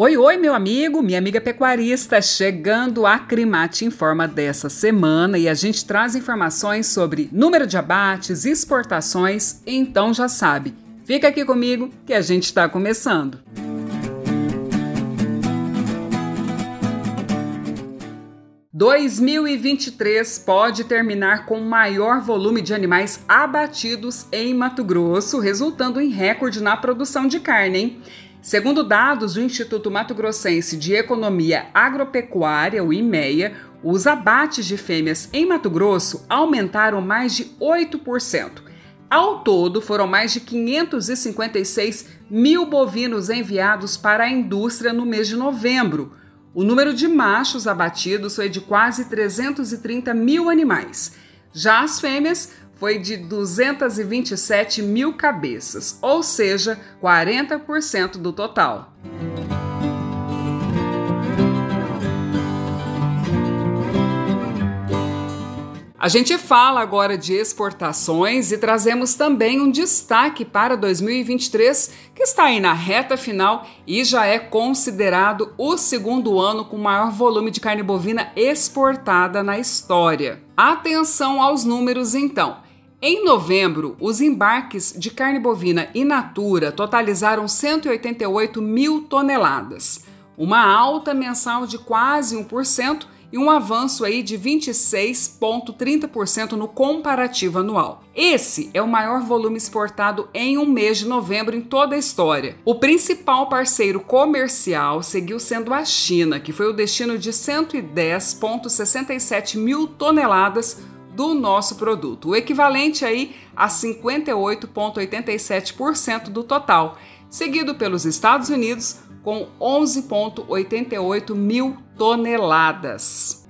Oi, oi, meu amigo, minha amiga pecuarista, chegando a Crimate Informa dessa semana e a gente traz informações sobre número de abates, exportações, então já sabe. Fica aqui comigo que a gente está começando. (2023) pode terminar com maior volume de animais abatidos em Mato Grosso, resultando em recorde na produção de carne, hein? Segundo dados do Instituto Mato Grossense de Economia Agropecuária, o IMEA, os abates de fêmeas em Mato Grosso aumentaram mais de 8%. Ao todo, foram mais de 556 mil bovinos enviados para a indústria no mês de novembro. O número de machos abatidos foi de quase 330 mil animais. Já as fêmeas foi de 227 mil cabeças, ou seja, 40% do total. A gente fala agora de exportações e trazemos também um destaque para 2023, que está aí na reta final e já é considerado o segundo ano com maior volume de carne bovina exportada na história. Atenção aos números então. Em novembro, os embarques de carne bovina in natura totalizaram 188 mil toneladas, uma alta mensal de quase 1% e um avanço aí de 26,30% no comparativo anual. Esse é o maior volume exportado em um mês de novembro em toda a história. O principal parceiro comercial seguiu sendo a China, que foi o destino de 110,67 mil toneladas do nosso produto, o equivalente aí a 58,87% do total, seguido pelos Estados Unidos com 11,88 mil toneladas.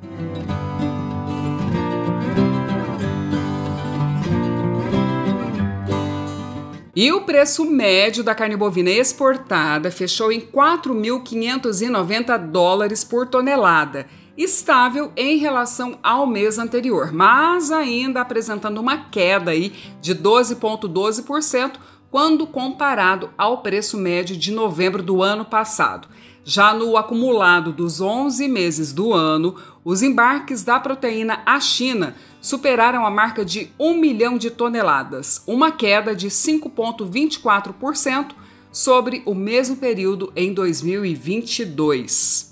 E o preço médio da carne bovina exportada fechou em 4.590 dólares por tonelada estável em relação ao mês anterior, mas ainda apresentando uma queda aí de 12,12% quando comparado ao preço médio de novembro do ano passado. Já no acumulado dos 11 meses do ano, os embarques da proteína à China superaram a marca de 1 milhão de toneladas, uma queda de 5,24% sobre o mesmo período em 2022.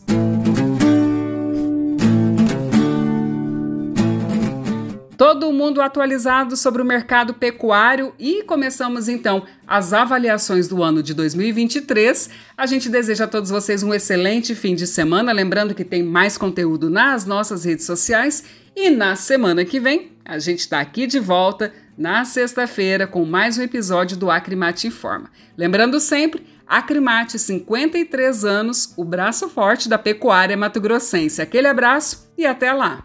Todo mundo atualizado sobre o mercado pecuário e começamos então as avaliações do ano de 2023. A gente deseja a todos vocês um excelente fim de semana, lembrando que tem mais conteúdo nas nossas redes sociais e na semana que vem a gente está aqui de volta na sexta-feira com mais um episódio do Acrimate Informa. Lembrando sempre, Acrimate 53 anos, o braço forte da pecuária mato-grossense. Aquele abraço e até lá!